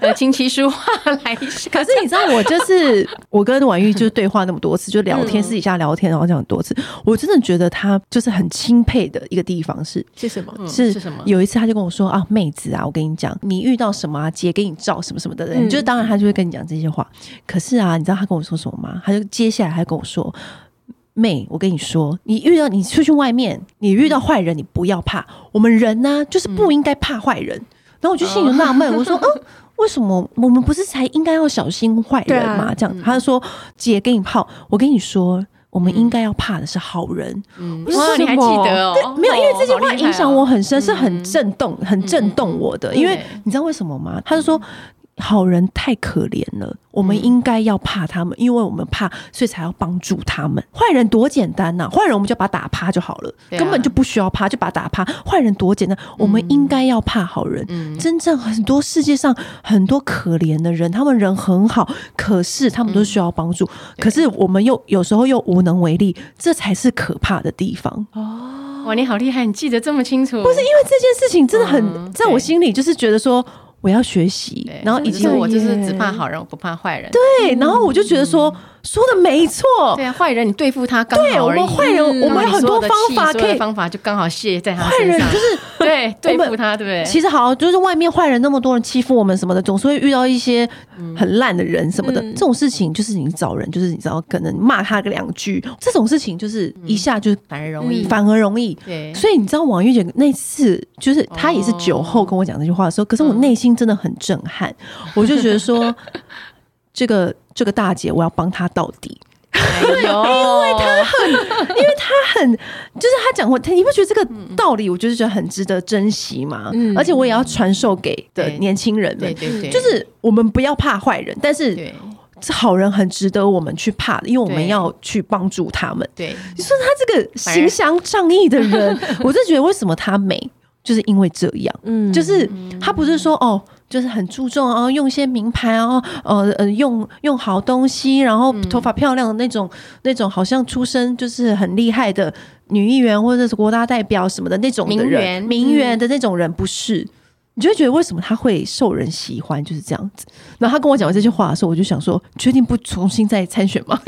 呃，琴棋书画来一下。可是你知道，我就是我跟婉玉就是对话那么多次，就聊天，私底下聊天，然后讲很多次。我真的觉得他就是很钦佩的一个地方是是什么？是是什么？有一次他就跟我说啊，妹子啊，我跟你讲，你遇到什么啊，姐给你照什么什么的人，就是当然他就会跟你讲这些话。可是啊，你知道他跟我说什么吗？他就接下来还跟我说。妹，我跟你说，你遇到你出去外面，你遇到坏人，你不要怕。我们人呢、啊，就是不应该怕坏人。然后我就心里纳闷，我说，嗯，为什么我们不是才应该要小心坏人吗？这样，他就说，姐给你泡，我跟你说，我们应该要怕的是好人。嗯，哇，你还记得哦？没有，因为这句话影响我很深，是很震动、很震动我的。因为你知道为什么吗？他就说。好人太可怜了，我们应该要怕他们，因为我们怕，所以才要帮助他们。坏人多简单呐、啊，坏人我们就把他打趴就好了，啊、根本就不需要怕，就把他打趴。坏人多简单，我们应该要怕好人。嗯、真正很多世界上很多可怜的人，他们人很好，可是他们都需要帮助，嗯、可是我们又有时候又无能为力，这才是可怕的地方。哦，哇，你好厉害，你记得这么清楚。不是因为这件事情真的很，嗯、在我心里就是觉得说。我要学习，然后以及我就是只怕好人，我不怕坏人。对，然后我就觉得说。说的没错，对啊，坏人你对付他刚好，对，我们坏人，我们有很多方法可以，方法就刚好卸在他身上，坏人就是 对对付他，对不对？其实好，就是外面坏人那么多人欺负我们什么的，总是会遇到一些很烂的人什么的。这种事情就是你找人，就是你知道，可能骂他个两句，这种事情就是一下就反而容易，反而容易。对，所以你知道王玉姐那次，就是她也是酒后跟我讲这句话的时候，可是我内心真的很震撼，我就觉得说，这个这个大姐，我要帮她到底。对，因为他很，因为他很，就是他讲过，你不觉得这个道理，我就是觉得很值得珍惜吗？嗯，而且我也要传授给的年轻人们，对对对，就是我们不要怕坏人，但是这好人很值得我们去怕的，因为我们要去帮助他们。对，你说他这个形象仗义的人，我就觉得为什么他美，就是因为这样，嗯，就是他不是说哦。就是很注重哦，用一些名牌哦，呃呃，用用好东西，然后头发漂亮的那种，嗯、那种好像出身就是很厉害的女议员或者是国大代表什么的那种的人，名媛媛的那种人不是？嗯、你就会觉得为什么他会受人喜欢？就是这样子。然后他跟我讲完这句话的时候，我就想说，确定不重新再参选吗？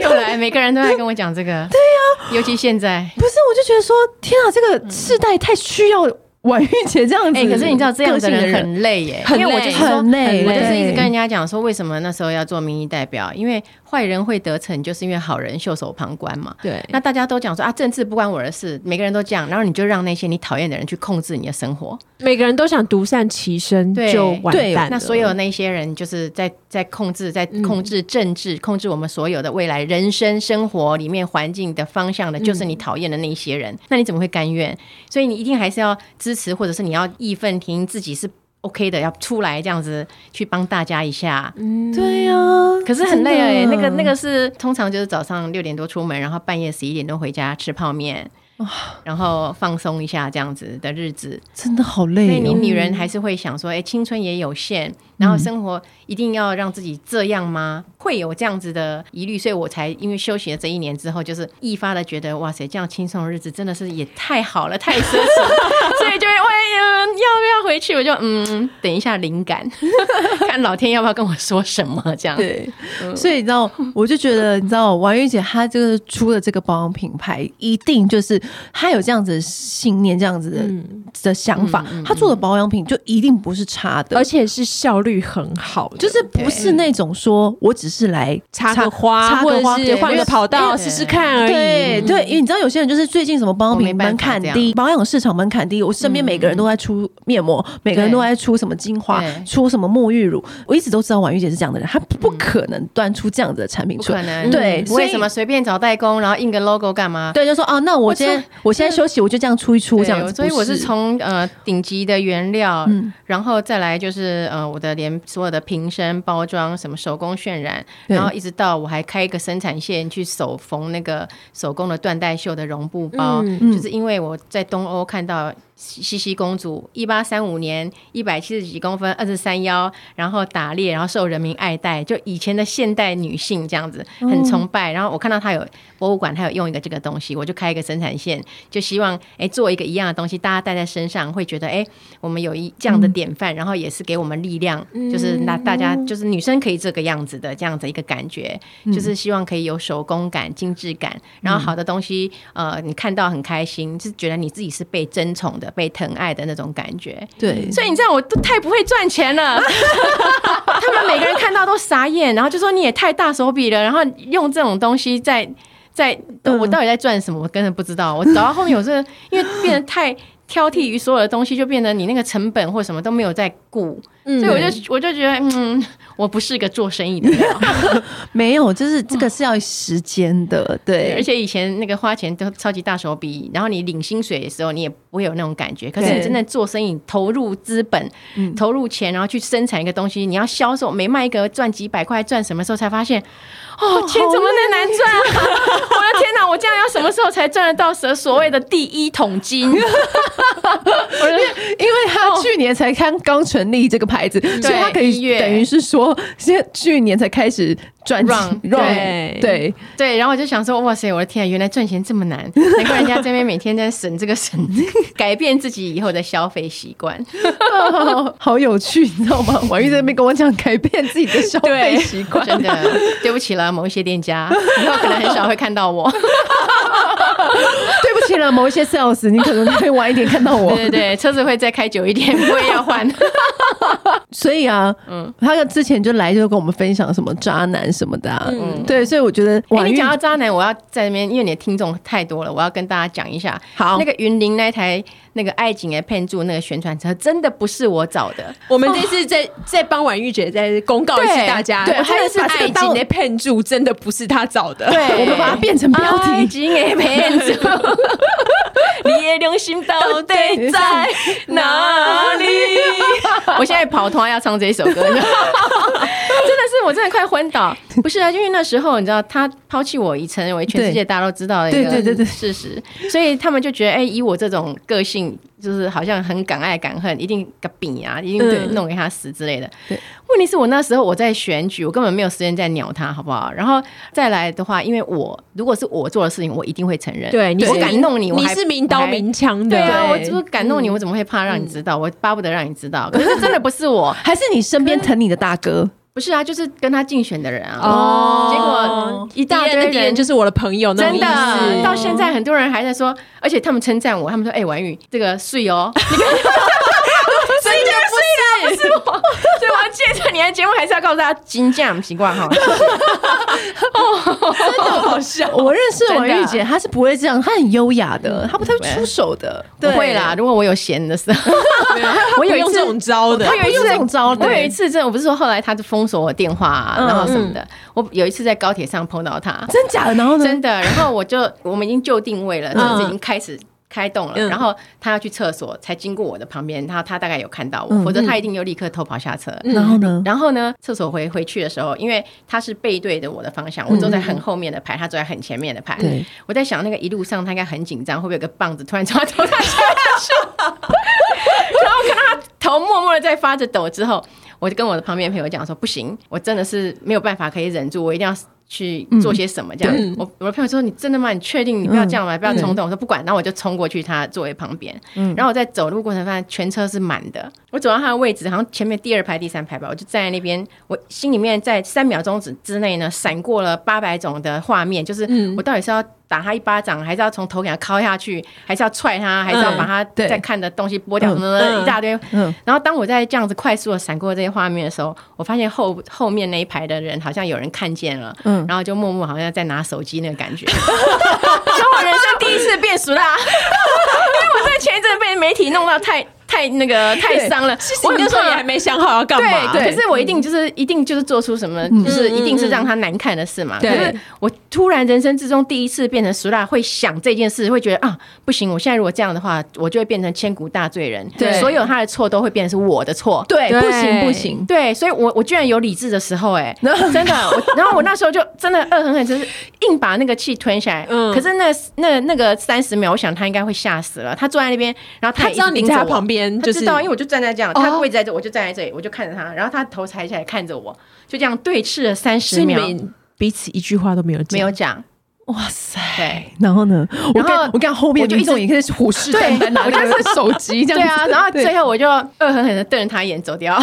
又来，每个人都在跟我讲这个。对呀、啊，尤其现在，不是？我就觉得说，天啊，这个世代太需要。婉玉姐这样子，哎，可是你知道这样的人很累耶，因为我就是很累，我就是一直跟人家讲说，为什么那时候要做民意代表？因为坏人会得逞，就是因为好人袖手旁观嘛。对，那大家都讲说啊，政治不关我的事，每个人都这样，然后你就让那些你讨厌的人去控制你的生活，每个人都想独善其身，就完蛋。那所有那些人就是在在控制，在控制政治，控制我们所有的未来人生生活里面环境的方向的，就是你讨厌的那些人。那你怎么会甘愿？所以你一定还是要支持，或者是你要。义愤填膺，自己是 OK 的，要出来这样子去帮大家一下。嗯，对呀、啊，可是很累哎、欸。那个那个是通常就是早上六点多出门，然后半夜十一点多回家吃泡面，哇然后放松一下这样子的日子，真的好累。所以你女人还是会想说，哎，青春也有限，然后生活一定要让自己这样吗？会有这样子的疑虑，所以我才因为休息了这一年之后，就是一发的觉得，哇塞，这样轻松的日子真的是也太好了，太奢侈了，所以就会问，要不要回去？我就嗯，等一下灵感，看老天要不要跟我说什么这样。对，所以你知道，我就觉得，你知道，王玉姐她这个出的这个保养品牌，一定就是她有这样子的信念，这样子的、嗯、的想法，她做的保养品就一定不是差的，而且是效率很好，就是不是那种说我只是来插个花，插个花，换个跑道试试看而已。对对，因为你知道，有些人就是最近什么保养品门槛低，保养市场门槛低，我身边每个人都在出面膜，每个人都在出什么精华，出什么沐浴乳。我一直都知道婉玉姐是这样的人，她不可能端出这样子的产品出来。对，为什么随便找代工，然后印个 logo 干嘛？对，就说哦，那我今天我现在休息，我就这样出一出这样子。所以我是从呃顶级的原料，然后再来就是呃我的连所有的瓶身包装什么手工渲染，然后一直到我还开一个生产线去手缝那个手工的缎带绣的绒布包，就是因为我在东欧看到。西西公主，一八三五年，一百七十几公分，二十三腰，然后打猎，然后受人民爱戴，就以前的现代女性这样子，很崇拜。然后我看到她有博物馆，她有用一个这个东西，我就开一个生产线，就希望哎做一个一样的东西，大家戴在身上会觉得哎，我们有一这样的典范，然后也是给我们力量，就是那大家就是女生可以这个样子的这样子一个感觉，就是希望可以有手工感、精致感，然后好的东西呃你看到很开心，是觉得你自己是被珍宠的。被疼爱的那种感觉，对，所以你知道我都太不会赚钱了，他们每个人看到都傻眼，然后就说你也太大手笔了，然后用这种东西在在，我到底在赚什么？我根本不知道。我走到后面，我是因为变得太挑剔于所有的东西，就变得你那个成本或什么都没有在顾。所以我就我就觉得，嗯，我不是个做生意的人，没有，就是这个是要时间的，对，对。而且以前那个花钱都超级大手笔，然后你领薪水的时候，你也不会有那种感觉。可是你真的做生意，投入资本，投入钱，然后去生产一个东西，你要销售，每卖一个赚几百块，赚什么时候才发现？哦，钱怎么那么难赚啊？我的天哪！我这样要什么时候才赚得到所所谓的第一桶金？因为他去年才刚刚成立这个牌子，所以他可以等于是说，现去年才开始赚钱。对对对，然后我就想说，哇塞，我的天啊，原来赚钱这么难，难 怪人家这边每天在省这个省，改变自己以后的消费习惯，好有趣，你知道吗？婉玉在那边跟我讲改变自己的消费习惯，真的对不起了。某一些店家以后可能很少会看到我，对不起了。某一些 sales，你可能会晚一点看到我。对对对，车子会再开久一点，我也要换。所以啊，嗯，他之前就来就跟我们分享什么渣男什么的，啊，嗯，对，所以我觉得，哎，你讲到渣男，我要在那边，因为你的听众太多了，我要跟大家讲一下。好，那个云林那台那个爱情的骗住那个宣传车，真的不是我找的。我们这次在在帮婉玉姐在公告一下大家，对，还是爱情的骗住，真的不是他找的。对，我们把它变成标题，爱景的骗住，你的良心到底在哪里？我现在跑团要唱这首歌，真的是我真的快昏倒。不是啊，因为那时候你知道他抛弃我已成为全世界大家都知道的一个事实，所以他们就觉得，哎，以我这种个性。就是好像很敢爱敢恨，一定个饼啊，一定对弄给他死之类的。对，问题是我那时候我在选举，我根本没有时间再鸟他，好不好？然后再来的话，因为我如果是我做的事情，我一定会承认。对，我敢弄你，我你是明刀明枪的。对啊，我就是敢弄你，我怎么会怕让你知道？我巴不得让你知道。可是真的不是我，还是你身边疼你的大哥？不是啊，就是跟他竞选的人啊。哦，结果一大堆的人就是我的朋友，真的到现在很多人还在说，而且他们称赞我，他们说：“哎，婉瑜这个税哦。” 是，我，所以我要借着你的节目，还是要告诉大家，金价不习惯哈。哦，真的好笑。我认识婉玉姐，她是不会这样，她很优雅的，她不太会出手的。不会啦，如果我有闲的时候，我有用这种招的，我有用这种招的。我有一次，真的，我不是说后来她就封锁我电话，然后什么的。我有一次在高铁上碰到她，真假的？然后呢？真的。然后我就我们已经就定位了，就是已经开始开动了，嗯、然后他要去厕所，才经过我的旁边，他他大概有看到我，嗯、否则他一定又立刻偷跑下车。嗯、然后呢？然后呢？厕所回回去的时候，因为他是背对着我的方向，我坐在很后面的排，他坐在很前面的排。对，我在想那个一路上他应该很紧张，会不会有个棒子突然从他头上下去？然后看他头默默的在发着抖之后，我就跟我的旁边的朋友讲说：“不行，我真的是没有办法可以忍住，我一定要。”去做些什么？这样，嗯、我我的朋友说：“你真的吗？你确定？你不要这样吗？嗯、不要冲动。”我说：“不管。”然后我就冲过去他座位旁边。嗯、然后我在走路过程发现全车是满的。我走到他的位置，好像前面第二排、第三排吧，我就站在那边。我心里面在三秒钟之之内呢，闪过了八百种的画面，就是我到底是要。打他一巴掌，还是要从头给他敲下去，还是要踹他，还是要把他在看的东西剥掉，什么的一大堆。然后当我在这样子快速的闪过这些画面的时候，我发现后后面那一排的人好像有人看见了，然后就默默好像在拿手机那个感觉。所以我人生第一次变熟啦，因为我在前一阵被媒体弄到太。太那个太伤了，我那时候也还没想好要干嘛。对，可是我一定就是一定就是做出什么，就是一定是让他难看的事嘛。可是我突然人生之中第一次变成熟辣，会想这件事，会觉得啊，不行！我现在如果这样的话，我就会变成千古大罪人。对，所有他的错都会变成是我的错。对，不行不行。对，所以我我居然有理智的时候，哎，真的。我然后我那时候就真的恶狠狠，就是硬把那个气吞下来。嗯。可是那那那个三十秒，我想他应该会吓死了。他坐在那边，然后他也知道你在他旁边。他知道，因为我就站在这样，他位置在这，我就站在这里，我就看着他，然后他头抬起来看着我，就这样对视了三十秒，彼此一句话都没有讲，没有讲。哇塞！对，然后呢？我看我看后面就一种也可以虎视眈眈，拿那个手机这样。对啊，然后最后我就恶狠狠的瞪着他一眼走掉。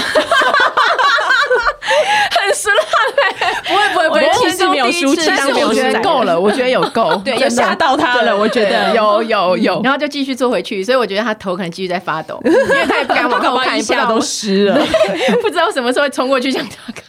不会不会不会，其实没有输，其实没有输，我觉得够了，我觉得有够，对，有吓到他了，我觉得。有有有，然后就继续坐回去，所以我觉得他头可能继续在发抖，因为他也不敢往后看，一下都湿了，不知道什么时候会冲过去想他看。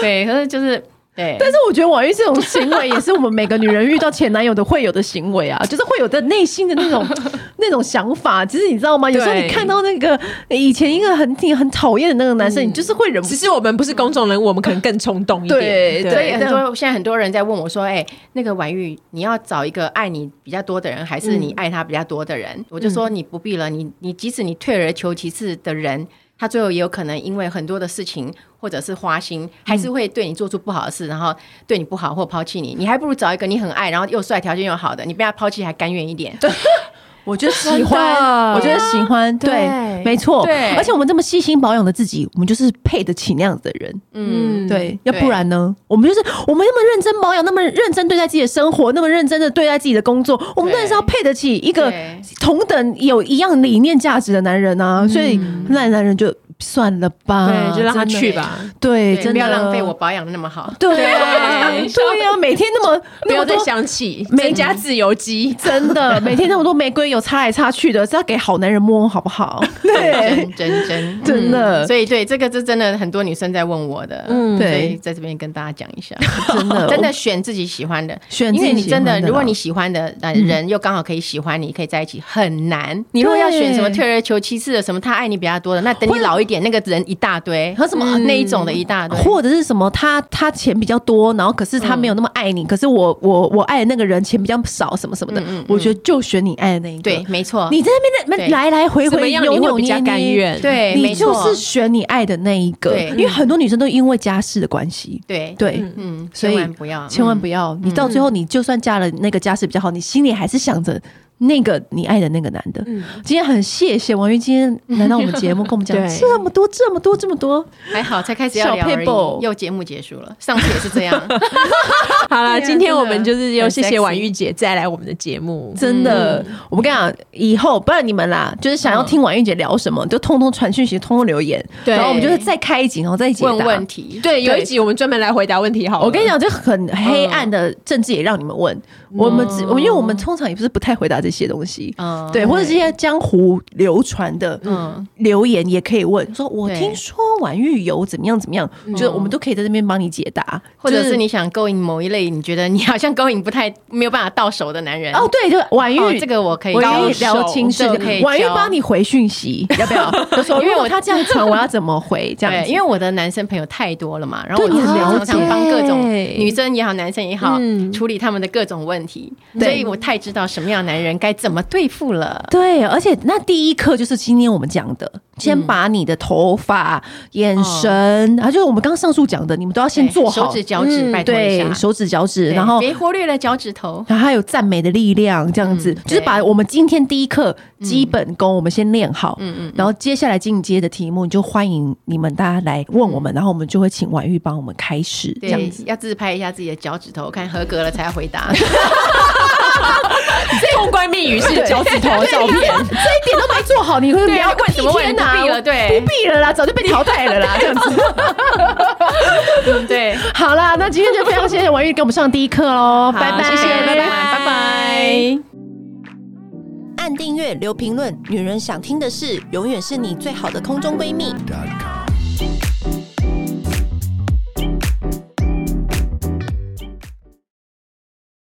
对，可是就是。对，但是我觉得婉玉这种行为也是我们每个女人遇到前男友的会有的行为啊，就是会有的内心的那种 那种想法。其实你知道吗？有时候你看到那个以前一个很挺很讨厌的那个男生，你就是会忍。其实我们不是公众人物，我们可能更冲动一点。对对，很多现在很多人在问我说：“哎，那个婉玉，你要找一个爱你比较多的人，还是你爱他比较多的人？”我就说：“你不必了，你你即使你退而求其次的人。”他最后也有可能因为很多的事情，或者是花心，还是会对你做出不好的事，然后对你不好或抛弃你。你还不如找一个你很爱，然后又帅、条件又好的，你被他抛弃还甘愿一点。对，我觉得喜欢，我觉得喜欢，对，没错。对，而且我们这么细心保养的自己，我们就是配得起那样子的人。嗯，对，要不然呢？我们就是我们那么认真保养，那么认真对待自己的生活，那么认真的对待自己的工作，我们当然是要配得起一个同等有一样理念价值的男人啊。所以那男人就。算了吧，对，就让他去吧。对，真的不要浪费我保养的那么好。对，对呀，每天那么不要再想起美甲自由基，真的 每天那么多玫瑰油擦来擦去的，是要给好男人摸好不好？对，真真真的。所以对这个是真的，很多女生在问我的。嗯，对，在这边跟大家讲一下，真的真的选自己喜欢的，选，因为你真的，如果你喜欢的人又刚好可以喜欢你，可以在一起很难。你如果要选什么退而求其次的，什么他爱你比较多的，那等你老一。点那个人一大堆，和什么那一种的一大堆，或者是什么他他钱比较多，然后可是他没有那么爱你，可是我我我爱的那个人钱比较少，什么什么的，我觉得就选你爱的那一个，对，没错。你在那边来来回回扭扭捏捏，对，你就是选你爱的那一个，因为很多女生都因为家世的关系，对对，嗯，千万不要，千万不要，你到最后你就算嫁了那个家世比较好，你心里还是想着。那个你爱的那个男的，今天很谢谢婉玉今天来到我们节目，跟我们讲 这么多这么多这么多，还好才开始要聊而已，又节目结束了，上次也是这样。好了，今天我们就是要谢谢婉玉姐再来我们的节目，真的，我们跟你讲，以后不然你们啦，就是想要听婉玉姐聊什么，就通通传讯息，通通留言，然后我们就是再开一集，然后再解答。问问题。对，有一集我们专门来回答问题。好，我跟你讲，就很黑暗的政治也让你们问，我们只，因为我们通常也不是不太回答这些东西，对，或者这些江湖流传的留言也可以问，说我听说婉玉有怎么样怎么样，就是我们都可以在这边帮你解答，或者是你想勾引某一类，你觉得你好像勾引不太没有办法到手的男人，哦，对，就婉玉这个我可以聊清楚，可以婉玉帮你回讯息，要不要？就说因为我他这样传，我要怎么回？这样，因为我的男生朋友太多了嘛，然后我常常帮各种女生也好，男生也好处理他们的各种问题，所以我太知道什么样的男人。该怎么对付了。对，而且那第一课就是今天我们讲的，先把你的头发、眼神，然后就是我们刚刚上述讲的，你们都要先做好。手指、脚趾，拜托一下。对，手指、脚趾，然后别忽略了脚趾头。然后还有赞美的力量，这样子，就是把我们今天第一课基本功我们先练好。嗯嗯。然后接下来进阶的题目，你就欢迎你们大家来问我们，然后我们就会请婉玉帮我们开始。这样子，要自拍一下自己的脚趾头，看合格了才要回答。通关密语是脚趾头的照片，这一点都没做好，你会不要问什么问题？不必了，对，不必了啦，早就被淘汰了啦，这样子。对，好啦，那今天就非常谢谢婉玉给我们上第一课喽，拜拜，谢谢，拜拜，拜拜。按订阅，留评论，女人想听的事，永远是你最好的空中闺蜜。